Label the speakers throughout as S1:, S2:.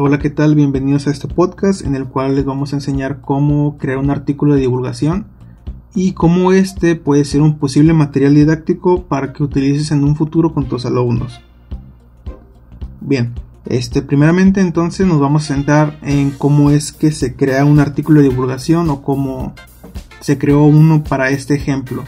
S1: Hola, ¿qué tal? Bienvenidos a este podcast en el cual les vamos a enseñar cómo crear un artículo de divulgación y cómo este puede ser un posible material didáctico para que utilices en un futuro con tus alumnos. Bien, este, primeramente entonces nos vamos a centrar en cómo es que se crea un artículo de divulgación o cómo se creó uno para este ejemplo.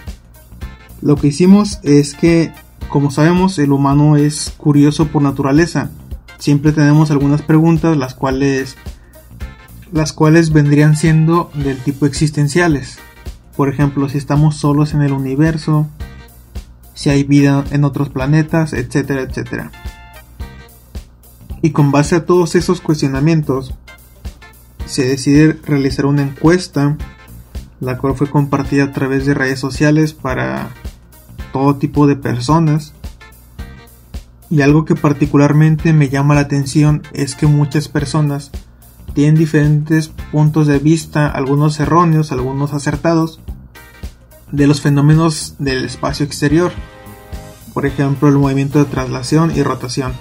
S1: Lo que hicimos es que, como sabemos, el humano es curioso por naturaleza. Siempre tenemos algunas preguntas las cuales las cuales vendrían siendo del tipo existenciales. Por ejemplo, si estamos solos en el universo, si hay vida en otros planetas, etcétera, etcétera. Y con base a todos esos cuestionamientos, se decide realizar una encuesta, la cual fue compartida a través de redes sociales para todo tipo de personas. Y algo que particularmente me llama la atención es que muchas personas tienen diferentes puntos de vista, algunos erróneos, algunos acertados, de los fenómenos del espacio exterior. Por ejemplo, el movimiento de traslación y rotación.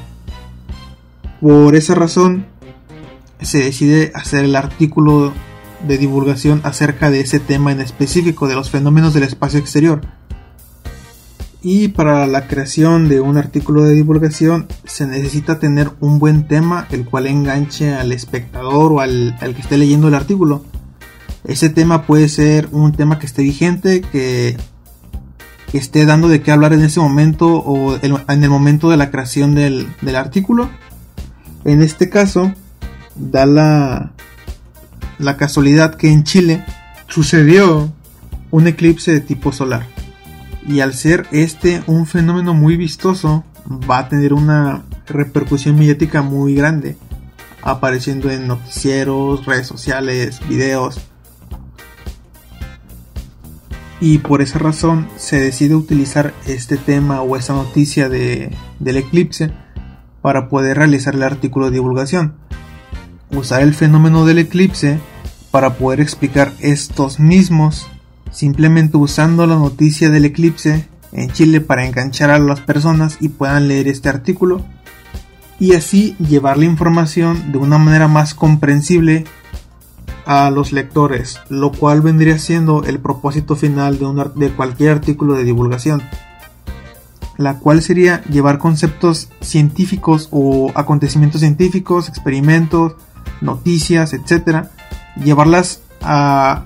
S1: Por esa razón, se decide hacer el artículo de divulgación acerca de ese tema en específico de los fenómenos del espacio exterior. Y para la creación de un artículo de divulgación se necesita tener un buen tema el cual enganche al espectador o al, que esté leyendo el artículo. Ese tema puede ser un tema que esté vigente, que, esté dando de qué hablar en ese momento o en el momento de la creación del artículo en este caso, da la, la casualidad que en Chile sucedió un eclipse de tipo solar. Y al ser este un fenómeno muy vistoso, va a tener una repercusión mediática muy grande, apareciendo en noticieros, redes sociales, videos. Y por esa razón se decide utilizar este tema o esta noticia de, del eclipse para poder realizar el artículo de divulgación. Usar el fenómeno del eclipse para poder explicar estos mismos, simplemente usando la noticia del eclipse en Chile para enganchar a las personas y puedan leer este artículo y así llevar la información de una manera más comprensible a los lectores, lo cual vendría siendo el propósito final de, de cualquier artículo de divulgación la cual sería llevar conceptos científicos o acontecimientos científicos, experimentos, noticias, etcétera, llevarlas a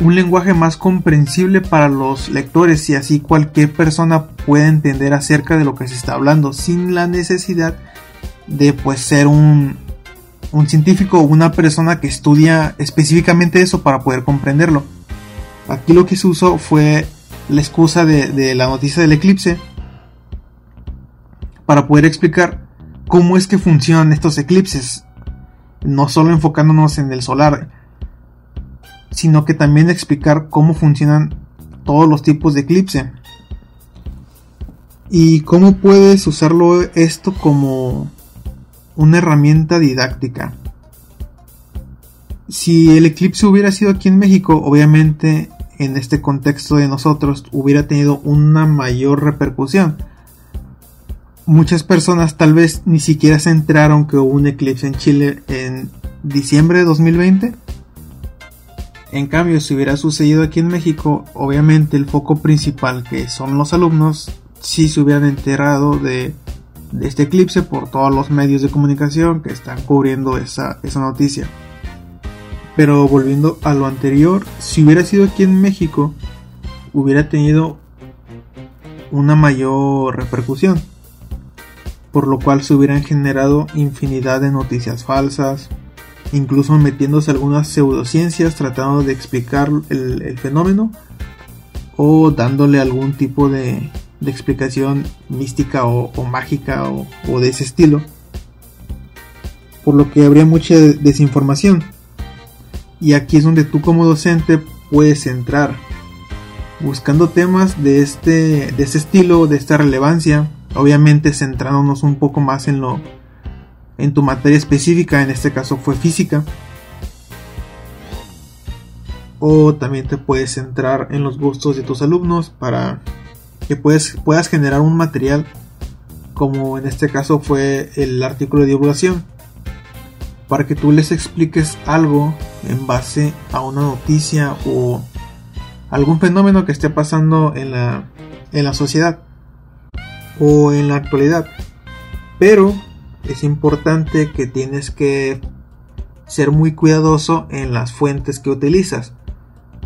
S1: un lenguaje más comprensible para los lectores y así cualquier persona puede entender acerca de lo que se está hablando sin la necesidad de pues ser un, un científico o una persona que estudia específicamente eso para poder comprenderlo. Aquí lo que se usó fue la excusa de, la noticia del eclipse para poder explicar cómo es que funcionan estos eclipses, no solo enfocándonos en el solar, sino que también explicar cómo funcionan todos los tipos de eclipse. Y cómo puedes usarlo esto como una herramienta didáctica. Si el eclipse hubiera sido aquí en México, obviamente en este contexto de nosotros hubiera tenido una mayor repercusión. Muchas personas tal vez ni siquiera se enteraron que hubo un eclipse en Chile en diciembre de 2020. En cambio, si hubiera sucedido aquí en México, obviamente el foco principal que son los alumnos, sí se hubieran enterado de, este eclipse por todos los medios de comunicación que están cubriendo esa, esa noticia. Pero volviendo a lo anterior, si hubiera sido aquí en México, hubiera tenido una mayor repercusión, por lo cual se hubieran generado infinidad de noticias falsas, incluso metiéndose algunas pseudociencias tratando de explicar el, fenómeno o dándole algún tipo de, explicación mística o, mágica o, o de ese estilo, por lo que habría mucha desinformación. Y aquí es donde tú como docente puedes entrar buscando temas de este, de este estilo, de esta relevancia, obviamente centrándonos un poco más en lo en tu materia específica, en este caso fue física. O también te puedes centrar en los gustos de tus alumnos para que puedes, puedas generar un material como en este caso fue el artículo de divulgación para que tú les expliques algo en base a una noticia o algún fenómeno que esté pasando en la, en la sociedad o en la actualidad. Pero es importante que tienes que ser muy cuidadoso en las fuentes que utilizas.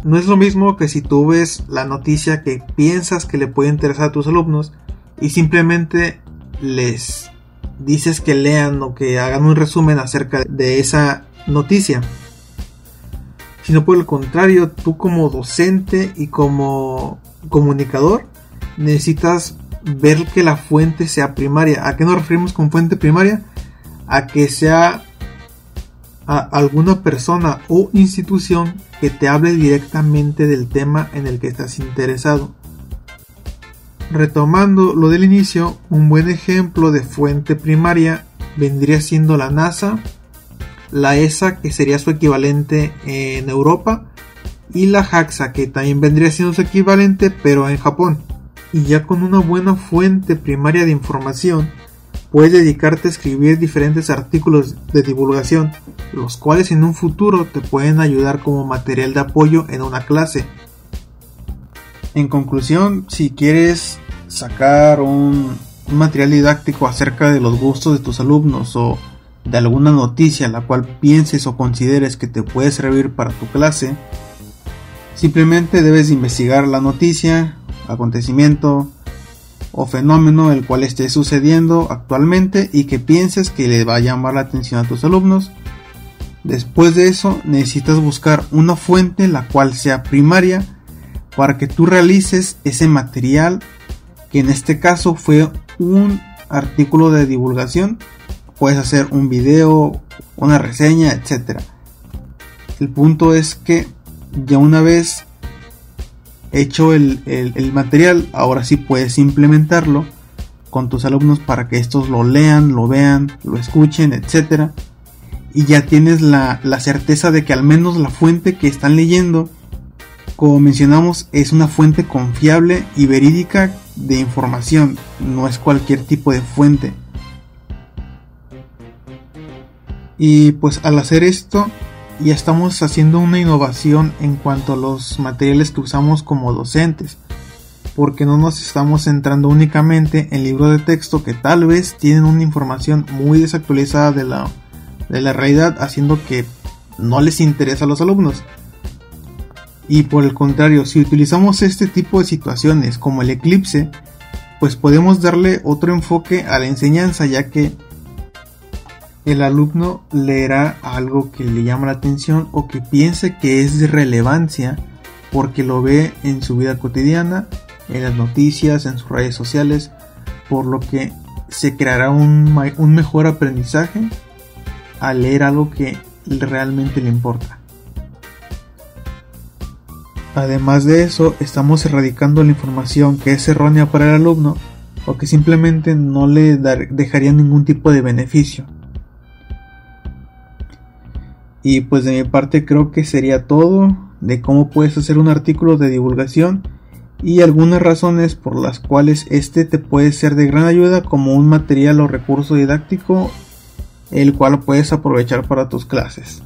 S1: No es lo mismo que si tú ves la noticia que piensas que le puede interesar a tus alumnos y simplemente les dices que lean o que hagan un resumen acerca de esa noticia. Sino por el contrario, tú como docente y como comunicador necesitas ver que la fuente sea primaria. ¿A qué nos referimos con fuente primaria? A que sea a alguna persona o institución que te hable directamente del tema en el que estás interesado. Retomando lo del inicio, un buen ejemplo de fuente primaria vendría siendo la NASA, la ESA, que sería su equivalente en Europa, y la JAXA, que también vendría siendo su equivalente, pero en Japón. Y ya con una buena fuente primaria de información, puedes dedicarte a escribir diferentes artículos de divulgación, los cuales en un futuro te pueden ayudar como material de apoyo en una clase. En conclusión, si quieres sacar un, material didáctico acerca de los gustos de tus alumnos o de alguna noticia la cual pienses o consideres que te puede servir para tu clase, simplemente debes investigar la noticia, acontecimiento, o fenómeno el cual esté sucediendo actualmente y que pienses que le va a llamar la atención a tus alumnos. Después de eso necesitas buscar una fuente la cual sea primaria para que tú realices ese material que en este caso fue un artículo de divulgación. Puedes hacer un video, una reseña, etc. El punto es que ya una vez hecho el, material, ahora sí puedes implementarlo con tus alumnos para que estos lo lean, lo vean, lo escuchen, etc. Y ya tienes la, la certeza de que al menos la fuente que están leyendo, como mencionamos, es una fuente confiable y verídica de información, no es cualquier tipo de fuente. Y pues al hacer esto, y estamos haciendo una innovación en cuanto a los materiales que usamos como docentes, porque no nos estamos centrando únicamente en libros de texto que tal vez tienen una información muy desactualizada de la, de la realidad, haciendo que no les interesa a los alumnos. Y por el contrario, si utilizamos este tipo de situaciones como el eclipse, pues podemos darle otro enfoque a la enseñanza, ya que el alumno leerá algo que le llama la atención o que piense que es de relevancia porque lo ve en su vida cotidiana, en las noticias, en sus redes sociales, por lo que se creará un, mejor aprendizaje al leer algo que realmente le importa. Además de eso, estamos erradicando la información que es errónea para el alumno o que simplemente no le dejaría ningún tipo de beneficio. Y pues de mi parte creo que sería todo de cómo puedes hacer un artículo de divulgación y algunas razones por las cuales este te puede ser de gran ayuda como un material o recurso didáctico el cual puedes aprovechar para tus clases.